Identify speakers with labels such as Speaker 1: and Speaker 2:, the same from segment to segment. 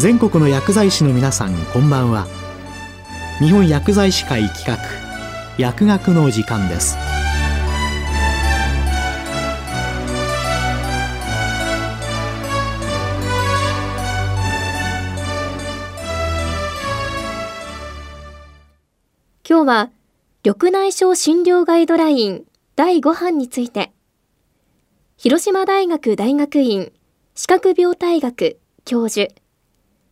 Speaker 1: 全国の薬剤師の皆さんこんばんは。日本薬剤師会企画薬学の時間です。
Speaker 2: 今日は緑内障診療ガイドライン第5版について広島大学大学院視覚病態学教授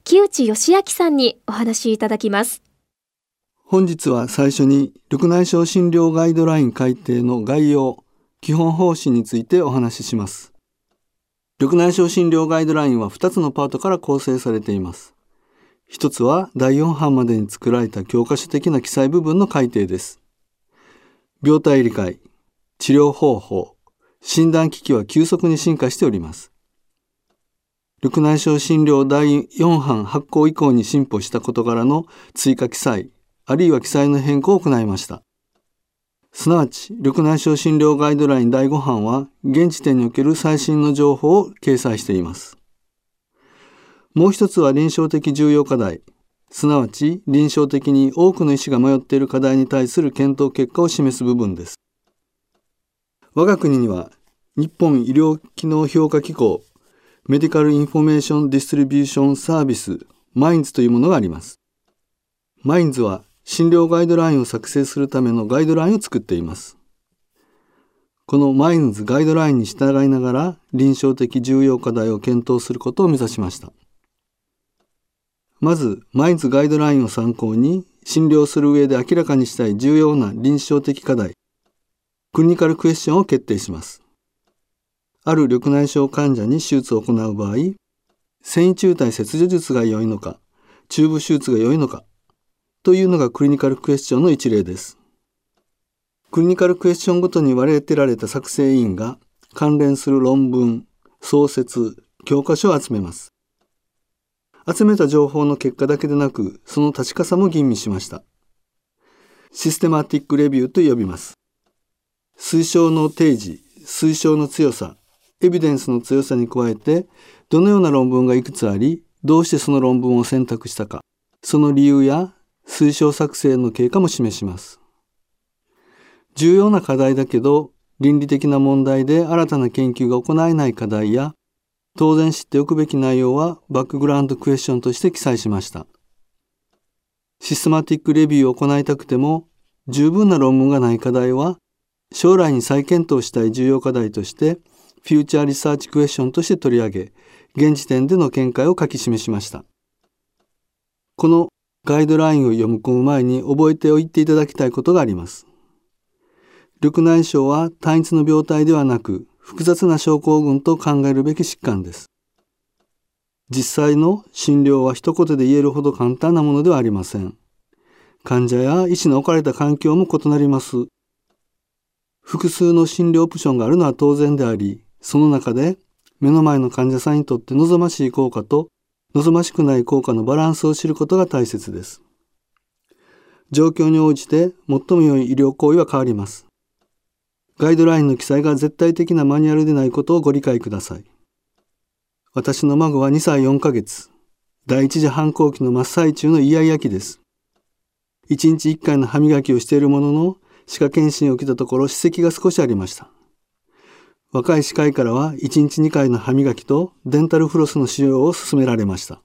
Speaker 2: 木内義明さんにお話いただきます。
Speaker 3: 本日は最初に緑内障診療ガイドライン改定の概要基本方針についてお話しします。緑内障診療ガイドラインは2つのパートから構成されています。一つは第4版までに作られた教科書的な記載部分の改定です。病態理解治療方法診断機器は急速に進化しております。緑内障診療第4版発行以降に進歩した事柄の追加記載、あるいは記載の変更を行いました。すなわち、緑内障診療ガイドライン第5版は、現時点における最新の情報を掲載しています。もう一つは臨床的重要課題、すなわち臨床的に多くの医師が迷っている課題に対する検討結果を示す部分です。我が国には日本医療機能評価機構 Medical Information Distribution Service Minds というものがあります。 Minds は診療ガイドラインを作成するためのガイドラインを作っています。この Minds ガイドラインに従いながら臨床的重要課題を検討することを目指しました。まず、マインズガイドラインを参考に診療する上で明らかにしたい重要な臨床的課題、クリニカルクエスチョンを決定します。ある緑内障患者に手術を行う場合、繊維中体切除術が良いのか、チューブ手術が良いのか、というのがクリニカルクエスチョンの一例です。クリニカルクエスチョンごとに割り当てられた作成委員が関連する論文、創設、教科書を集めます。集めた情報の結果だけでなく、その確かさも吟味しました。システマティックレビューと呼びます。推奨の提示、推奨の強さ、エビデンスの強さに加えて、どのような論文がいくつあり、どうしてその論文を選択したか、その理由や推奨作成の経過も示します。重要な課題だけど、倫理的な問題で新たな研究が行えない課題や、当然知っておくべき内容はバックグラウンドクエスチョンとして記載しました。システマティックレビューを行いたくても、十分な論文がない課題は将来に再検討したい重要課題としてフューチャーリサーチクエスチョンとして取り上げ現時点での見解を書き示しました。このガイドラインを読み込む前に覚えておいていただきたいことがあります。緑内障は単一の病態ではなく複雑な症候群と考えるべき疾患です。実際の診療は一言で言えるほど簡単なものではありません。患者や医師の置かれた環境も異なります。複数の診療オプションがあるのは当然であり、その中で目の前の患者さんにとって望ましい効果と望ましくない効果のバランスを知ることが大切です。状況に応じて最も良い医療行為は変わります。ガイドラインの記載が絶対的なマニュアルでないことをご理解ください。私の孫は2歳4ヶ月。第一次反抗期の真っ最中のイヤイヤ期です。1日1回の歯磨きをしているものの、歯科検診を受けたところ歯石が少しありました。若い歯科医からは1日2回の歯磨きとデンタルフロスの使用を勧められました。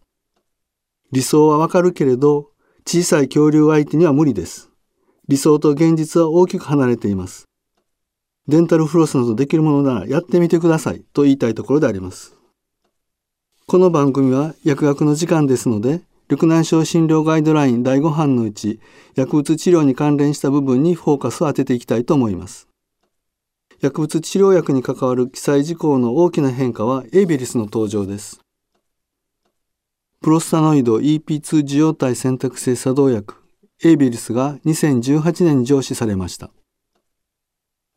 Speaker 3: 理想はわかるけれど、小さい恐竜相手には無理です。理想と現実は大きく離れています。デンタルフロスなどできるものならやってみてくださいと言いたいところであります。この番組は薬学の時間ですので、緑内障診療ガイドライン第5版のうち薬物治療に関連した部分にフォーカスを当てていきたいと思います。薬物治療薬に関わる記載事項の大きな変化はエイビリスの登場です。プロスタノイド EP2 受容体選択性作動薬エイビリスが2018年に上市されました。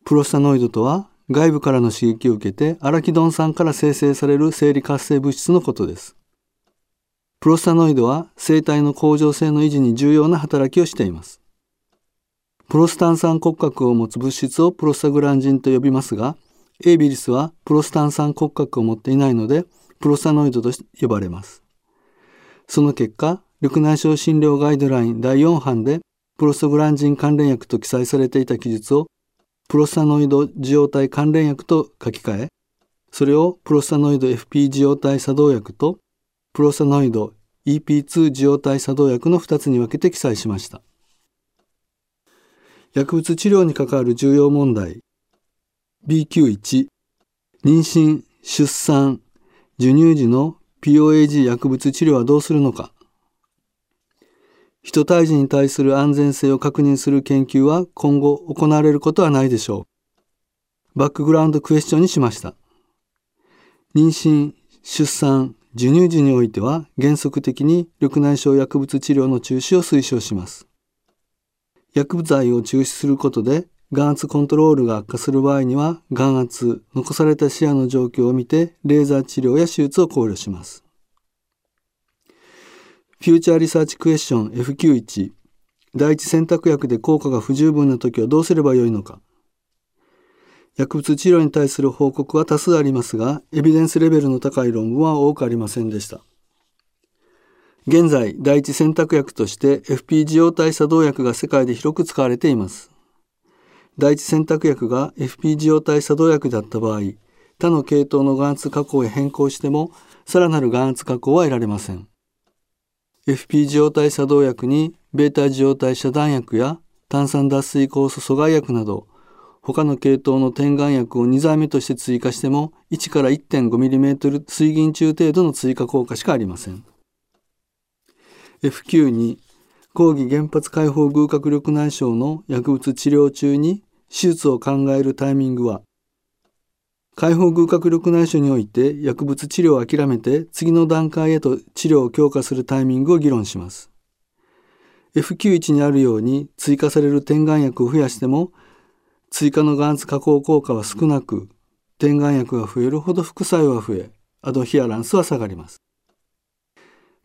Speaker 3: プロスタノイドとは外部からの刺激を受けてアラキドン酸から生成される生理活性物質のことです。プロスタノイドは生体の恒常性の維持に重要な働きをしています。プロスタン酸骨格を持つ物質をプロスタグランジンと呼びますが、エイビリスはプロスタン酸骨格を持っていないので、プロスタノイドと呼ばれます。その結果、緑内障診療ガイドライン第4版でプロストグランジン関連薬と記載されていた記述をプロスタノイド受容体関連薬と書き換え、それをプロスタノイド FP 受容体作動薬とプロスタノイド EP2 受容体作動薬の2つに分けて記載しました。薬物治療に関わる重要問題 BQ1 妊娠、出産、授乳時の POAG 薬物治療はどうするのか人胎児に対する安全性を確認する研究は今後行われることはないでしょう。バックグラウンドクエスチョンにしました。妊娠、出産、授乳時においては原則的に緑内障薬物治療の中止を推奨します。薬物剤を中止することで眼圧コントロールが悪化する場合には眼圧、残された視野の状況を見てレーザー治療や手術を考慮します。フューチャーリサーチクエスチョン FQ1 第一選択薬で効果が不十分な時はどうすればよいのか薬物治療に対する報告は多数ありますが、エビデンスレベルの高い論文は多くありませんでした。現在、第一選択薬として FP 受容体作動薬が世界で広く使われています。第一選択薬が FP 受容体作動薬だった場合、他の系統の眼圧加工へ変更しても、さらなる眼圧加工は得られません。FP 受容体作動薬に β 受容体遮断薬や炭酸脱水酵素阻害薬など他の系統の点眼薬を2剤目として追加しても1から 1.5mm 水銀中程度の追加効果しかありません。F9 抗議原発解放偶角緑内障の薬物治療中に手術を考えるタイミングは解放偶角緑内障において薬物治療を諦めて次の段階へと治療を強化するタイミングを議論します。F91 にあるように追加される点眼薬を増やしても追加の眼圧加工効果は少なく点眼薬が増えるほど副作用は増えアドヒアランスは下がります。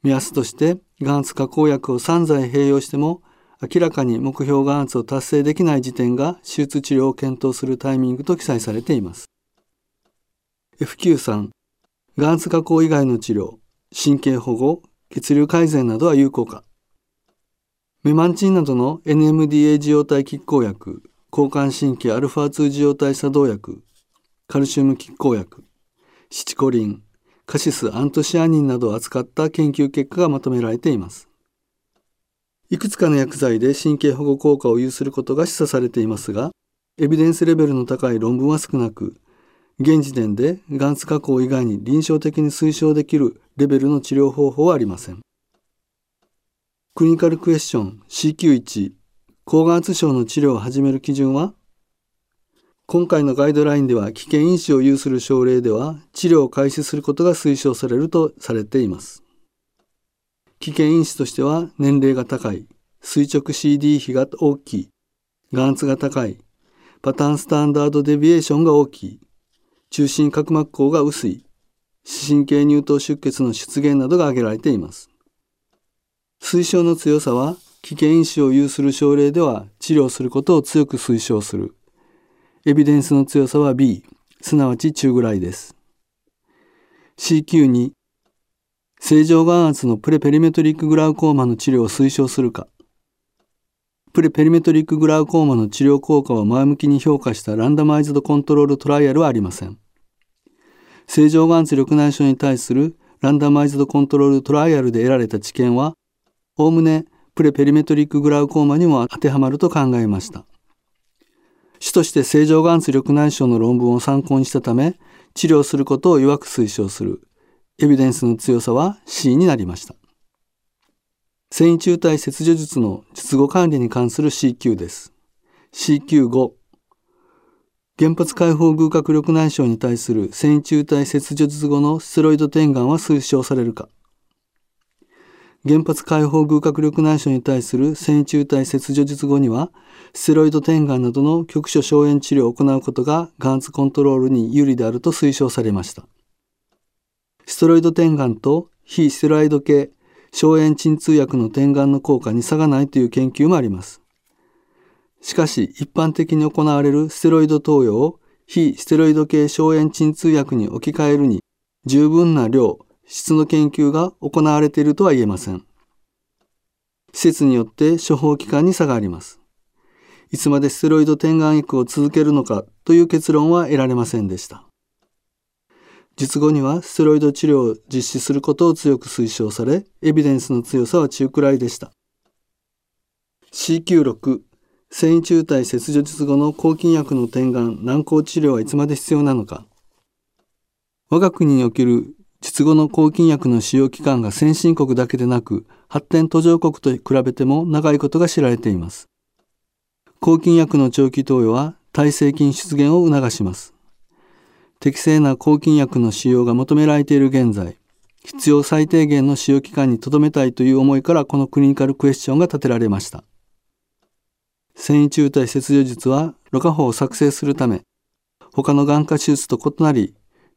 Speaker 3: 目安として眼圧加工薬を3剤併用しても明らかに目標眼圧を達成できない時点が手術治療を検討するタイミングと記載されています。F93 眼圧加工以外の治療神経保護血流改善などは有効かメマンチンなどの NMDA 受容体拮抗薬交感神経 α2 受容体作動薬カルシウム拮抗薬シチコリンカシスアントシアニンなどを扱った研究結果がまとめられていますいくつかの薬剤で神経保護効果を有することが示唆されていますがエビデンスレベルの高い論文は少なく現時点で眼圧加工以外に臨床的に推奨できるレベルの治療方法はありません。クリニカルクエスチョン CQ1 高眼圧症の治療を始める基準は今回のガイドラインでは危険因子を有する症例では治療を開始することが推奨されるとされています。危険因子としては年齢が高い、垂直 CD 比が大きい、眼圧が高い、パターンスタンダードデビエーションが大きい、中心角膜孔が薄い、視神経乳頭出血の出現などが挙げられています。推奨の強さは、危険因子を有する症例では治療することを強く推奨する。エビデンスの強さは B、すなわち中ぐらいです。CQ2、正常眼圧のプレペリメトリックグラウコーマの治療を推奨するか。プレペリメトリックグラウコーマの治療効果を前向きに評価したランダマイズドコントロールトライアルはありません。正常眼圧緑内障に対するランダマイズドコントロールトライアルで得られた知見は、おおむねプレペリメトリックグラウコーマにも当てはまると考えました。主として正常眼圧緑内障の論文を参考にしたため、治療することを弱く推奨する。エビデンスの強さは C になりました。繊維中体切除術の術後管理に関する CQ です。CQ5 原発解放偶角緑内障に対する繊維中体切除術後のステロイド点眼は推奨されるか原発解放偶角緑内障に対する繊維中体切除術後にはステロイド点眼などの局所消炎治療を行うことが眼圧コントロールに有利であると推奨されました。ステロイド点眼と非ステロイド系消炎鎮痛薬の点眼の効果に差がないという研究もあります。しかし、一般的に行われるステロイド投与を非ステロイド系消炎鎮痛薬に置き換えるに、十分な量、質の研究が行われているとは言えません。施設によって処方期間に差があります。いつまでステロイド点眼薬を続けるのかという結論は得られませんでした。術後にはステロイド治療を実施することを強く推奨され、エビデンスの強さは中くらいでした。CQ6 繊維中体切除術後の抗菌薬の点眼軟膏治療はいつまで必要なのか我が国における術後の抗菌薬の使用期間が先進国だけでなく発展途上国と比べても長いことが知られています抗菌薬の長期投与は耐性菌出現を促します。適正な抗菌薬の使用が求められている現在、必要最低限の使用期間に留めたいという思いからこのクリニカルクエスチョンが立てられました。繊維中体切除術は、ろ過法を作成するため、他の眼科手術と異なり、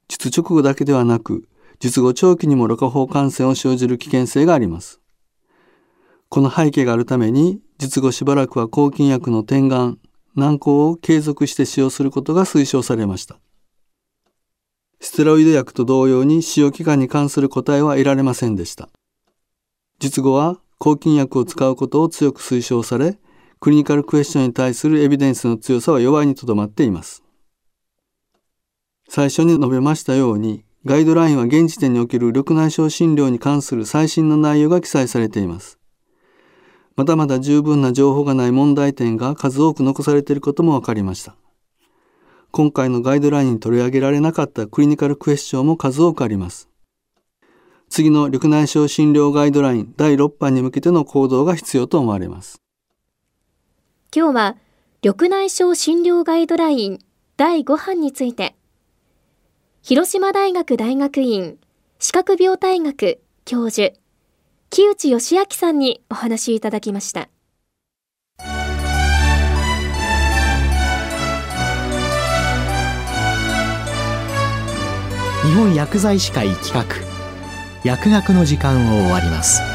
Speaker 3: 術直後だけではなく、術後長期にもろ過法感染を生じる危険性があります。この背景があるために、術後しばらくは抗菌薬の点眼、軟膏を継続して使用することが推奨されました。ステロイド薬と同様に使用期間に関する答えは得られませんでした。術後は抗菌薬を使うことを強く推奨され、クリニカルクエスチョンに対するエビデンスの強さは弱いにとどまっています。最初に述べましたように、ガイドラインは現時点における緑内障診療に関する最新の内容が記載されています。まだまだ十分な情報がない問題点が数多く残されていることも分かりました。今回のガイドラインに取り上げられなかったクリニカルクエスチョンも数多くあります。次の緑内障診療ガイドライン第6版に向けての行動が必要と思われます。
Speaker 2: 今日は緑内障診療ガイドライン第5版について、広島大学大学院視覚病態学教授木内義明さんにお話しいただきました。
Speaker 1: 日本薬剤師会企画薬学の時間を終わります。